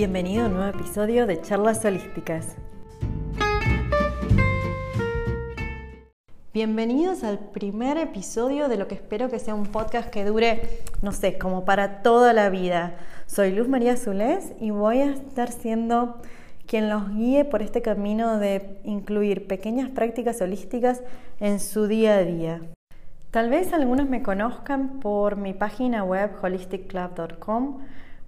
Bienvenido a un nuevo episodio de Charlas Holísticas. Bienvenidos al primer episodio de lo que espero que sea un podcast que dure, no sé, como para toda la vida. Soy Luz María Zulés y voy a estar siendo quien los guíe por este camino de incluir pequeñas prácticas holísticas en su día a día. Tal vez algunos me conozcan por mi página web holisticclub.com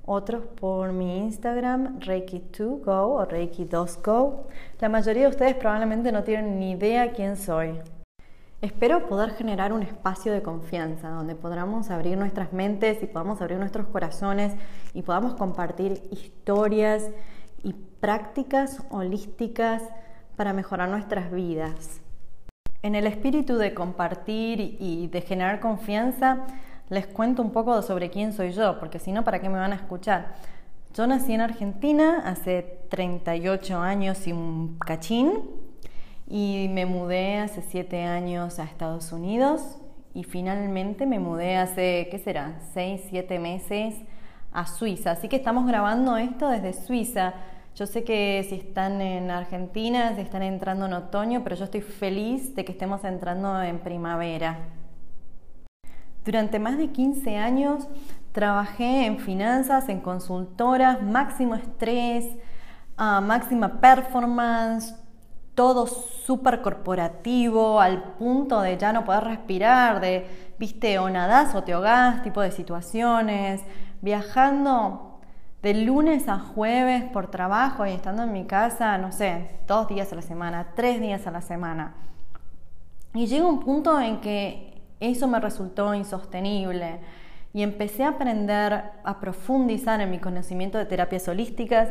otros por mi Instagram, Reiki2Go o Reiki2Go. La mayoría de ustedes probablemente no tienen ni idea quién soy. Espero poder generar un espacio de confianza donde podamos abrir nuestras mentes y podamos abrir nuestros corazones y podamos compartir historias y prácticas holísticas para mejorar nuestras vidas. En el espíritu de compartir y de generar confianza, les cuento un poco sobre quién soy yo, porque si no, ¿para qué me van a escuchar? Yo nací en Argentina hace 38 años y un cachín y me mudé hace 7 años a Estados Unidos y finalmente me mudé hace, ¿qué será? 6, 7 meses a Suiza. Así que estamos grabando esto desde Suiza. Yo sé que si están en Argentina, si están entrando en otoño, pero yo estoy feliz de que estemos entrando en primavera. Durante más de 15 años trabajé en finanzas, en consultoras, máximo estrés, ah, máxima performance, todo súper corporativo, al punto de ya no poder respirar, de, viste, o nadás o te ahogás, tipo de situaciones, viajando de lunes a jueves por trabajo y estando en mi casa, no sé, dos días a la semana, tres días a la semana. Y llega un punto en que eso me resultó insostenible y empecé a aprender a profundizar en mi conocimiento de terapias holísticas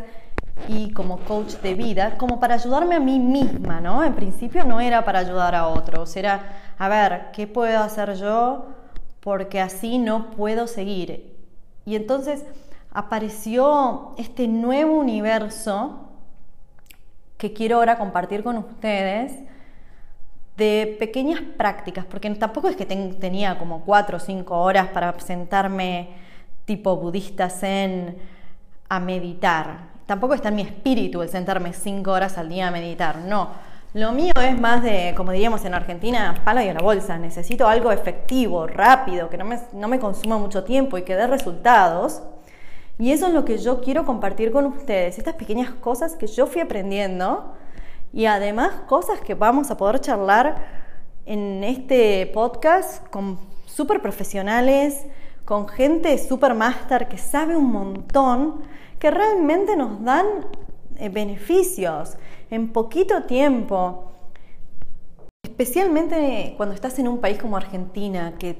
y como coach de vida, como para ayudarme a mí misma, ¿no? En principio no era para ayudar a otros, era, a ver, ¿qué puedo hacer yo? Porque así no puedo seguir. Y entonces apareció este nuevo universo que quiero ahora compartir con ustedes, de pequeñas prácticas, porque tampoco es que tenía como cuatro o cinco horas para sentarme tipo budista zen a meditar. Tampoco está en mi espíritu el sentarme cinco horas al día a meditar, no. Lo mío es más de, como diríamos en Argentina, pala y a bolsa. Necesito algo efectivo, rápido, que no me, no me consuma mucho tiempo y que dé resultados. Y eso es lo que yo quiero compartir con ustedes, estas pequeñas cosas que yo fui aprendiendo y además cosas que vamos a poder charlar en este podcast con súper profesionales, con gente súper máster que sabe un montón, que realmente nos dan eh, beneficios en poquito tiempo. Especialmente cuando estás en un país como Argentina, que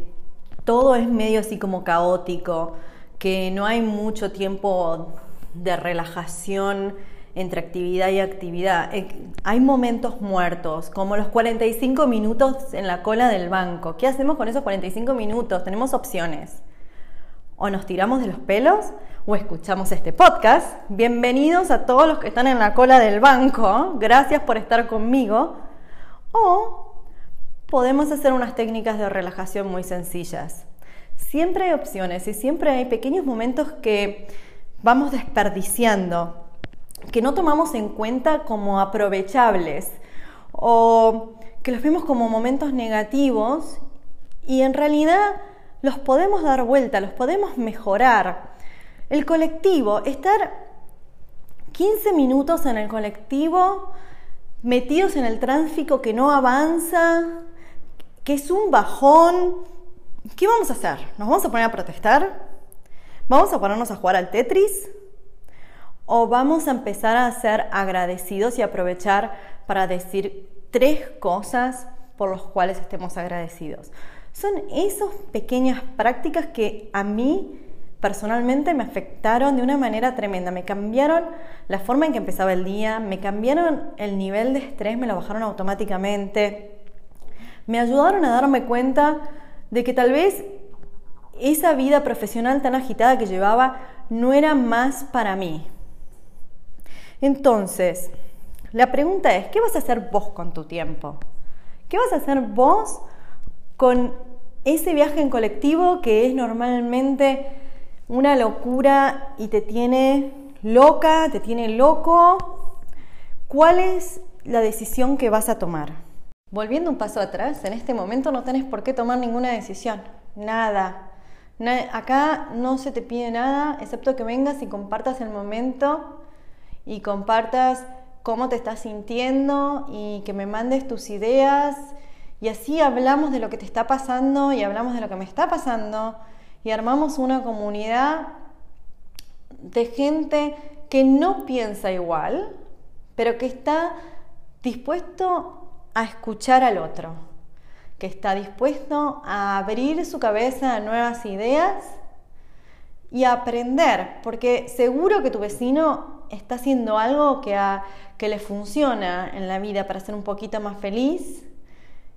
todo es medio así como caótico, que no hay mucho tiempo de relajación entre actividad y actividad. Eh, hay momentos muertos, como los 45 minutos en la cola del banco. ¿Qué hacemos con esos 45 minutos? Tenemos opciones. O nos tiramos de los pelos o escuchamos este podcast. Bienvenidos a todos los que están en la cola del banco. Gracias por estar conmigo. O podemos hacer unas técnicas de relajación muy sencillas. Siempre hay opciones y siempre hay pequeños momentos que vamos desperdiciando que no tomamos en cuenta como aprovechables o que los vemos como momentos negativos y en realidad los podemos dar vuelta, los podemos mejorar. El colectivo, estar 15 minutos en el colectivo metidos en el tráfico que no avanza, que es un bajón, ¿qué vamos a hacer? ¿Nos vamos a poner a protestar? ¿Vamos a ponernos a jugar al Tetris? O vamos a empezar a ser agradecidos y aprovechar para decir tres cosas por las cuales estemos agradecidos. Son esas pequeñas prácticas que a mí personalmente me afectaron de una manera tremenda. Me cambiaron la forma en que empezaba el día, me cambiaron el nivel de estrés, me lo bajaron automáticamente. Me ayudaron a darme cuenta de que tal vez esa vida profesional tan agitada que llevaba no era más para mí. Entonces, la pregunta es, ¿qué vas a hacer vos con tu tiempo? ¿Qué vas a hacer vos con ese viaje en colectivo que es normalmente una locura y te tiene loca, te tiene loco, ¿cuál es la decisión que vas a tomar? Volviendo un paso atrás, en este momento no tenés por qué tomar ninguna decisión, nada. Acá no se te pide nada, excepto que vengas y compartas el momento y compartas cómo te estás sintiendo y que me mandes tus ideas. Y así hablamos de lo que te está pasando y hablamos de lo que me está pasando. Y armamos una comunidad de gente que no piensa igual, pero que está dispuesto a escuchar al otro, que está dispuesto a abrir su cabeza a nuevas ideas y a aprender, porque seguro que tu vecino está haciendo algo que, que le funciona en la vida para ser un poquito más feliz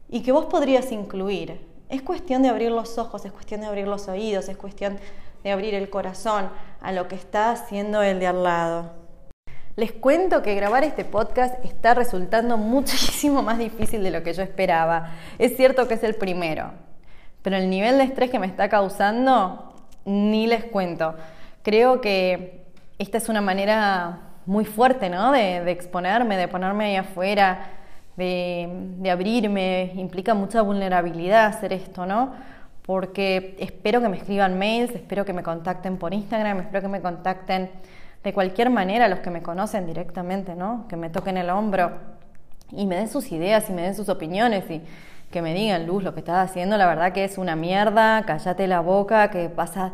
y que vos podrías incluir. Es cuestión de abrir los ojos, es cuestión de abrir los oídos, es cuestión de abrir el corazón a lo que está haciendo el de al lado. Les cuento que grabar este podcast está resultando muchísimo más difícil de lo que yo esperaba. Es cierto que es el primero, pero el nivel de estrés que me está causando, ni les cuento. Creo que esta es una manera muy fuerte, ¿no? De, de exponerme, de ponerme ahí afuera, de, abrirme, implica mucha vulnerabilidad hacer esto, ¿no? Porque espero que me escriban mails, espero que me contacten por Instagram, espero que me contacten de cualquier manera los que me conocen directamente, ¿no? Que me toquen el hombro y me den sus ideas y me den sus opiniones y que me digan, Luz, lo que estás haciendo la verdad que es una mierda, cállate la boca, que pasa,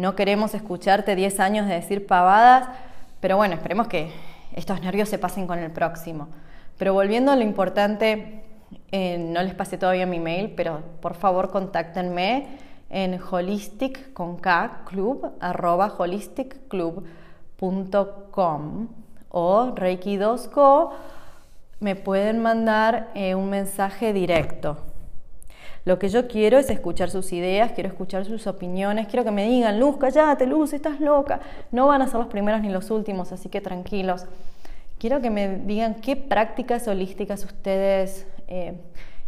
no queremos escucharte 10 años de decir pavadas, pero bueno, esperemos que estos nervios se pasen con el próximo. Pero volviendo a lo importante, eh, no les pasé todavía mi mail, pero por favor contáctenme en holistic con K, club, holisticclub.com o Reiki 2Co me pueden mandar eh, un mensaje directo. Lo que yo quiero es escuchar sus ideas, quiero escuchar sus opiniones, quiero que me digan, Luz, callate, Luz, estás loca. No van a ser los primeros ni los últimos, así que tranquilos. Quiero que me digan qué prácticas holísticas ustedes eh,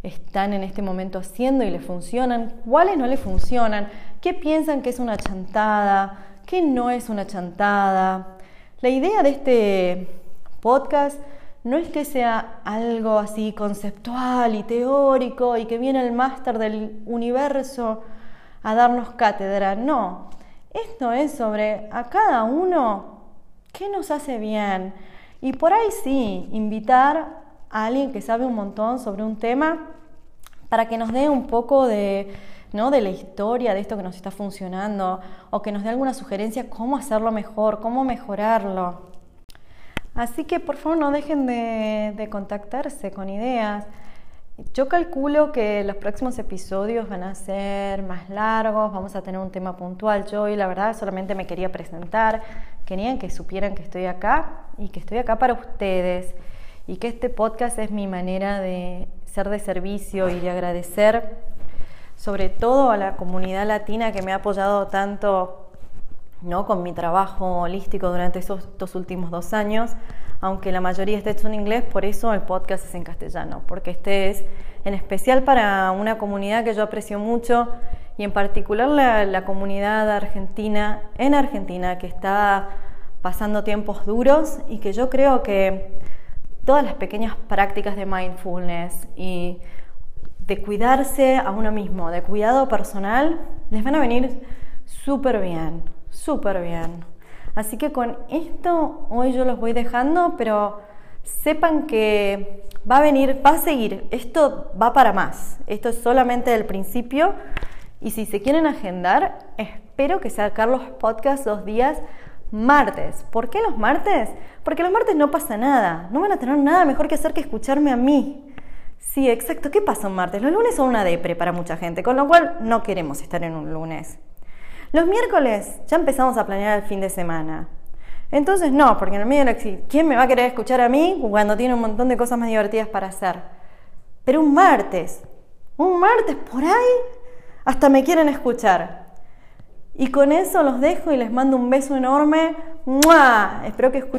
están en este momento haciendo y les funcionan, cuáles no les funcionan, qué piensan que es una chantada, qué no es una chantada. La idea de este podcast no es que sea algo así conceptual y teórico y que viene el máster del universo a darnos cátedra, no. Esto es sobre a cada uno qué nos hace bien y por ahí sí, invitar a alguien que sabe un montón sobre un tema para que nos dé un poco de, ¿no? de la historia de esto que nos está funcionando o que nos dé alguna sugerencia cómo hacerlo mejor, cómo mejorarlo. Así que por favor no dejen de, de contactarse con ideas. Yo calculo que los próximos episodios van a ser más largos, vamos a tener un tema puntual. Yo hoy la verdad solamente me quería presentar, querían que supieran que estoy acá y que estoy acá para ustedes y que este podcast es mi manera de ser de servicio y de agradecer sobre todo a la comunidad latina que me ha apoyado tanto ¿no? con mi trabajo holístico durante esos dos últimos dos años, aunque la mayoría esté hecho en inglés, por eso el podcast es en castellano, porque este es en especial para una comunidad que yo aprecio mucho y en particular la, comunidad argentina en Argentina que está pasando tiempos duros y que yo creo que todas las pequeñas prácticas de mindfulness y de cuidarse a uno mismo, de cuidado personal, les van a venir súper bien, súper bien. Así que con esto hoy yo los voy dejando, pero sepan que va a venir, va a seguir, esto va para más, esto es solamente el principio y si se quieren agendar, espero que sacar los podcasts los días martes. ¿Por qué los martes? Porque los martes no pasa nada, no van a tener nada mejor que hacer que escucharme a mí. Sí, exacto. ¿Qué pasa un martes? Los lunes son una depre para mucha gente, con lo cual no queremos estar en un lunes. Los miércoles ya empezamos a planear el fin de semana. Entonces no, porque en el medio de la ¿quién me va a querer escuchar a mí cuando tiene un montón de cosas más divertidas para hacer? Pero un martes, un martes por ahí, hasta me quieren escuchar. Y con eso los dejo y les mando un beso enorme. ¡Mua! Espero que escuchen.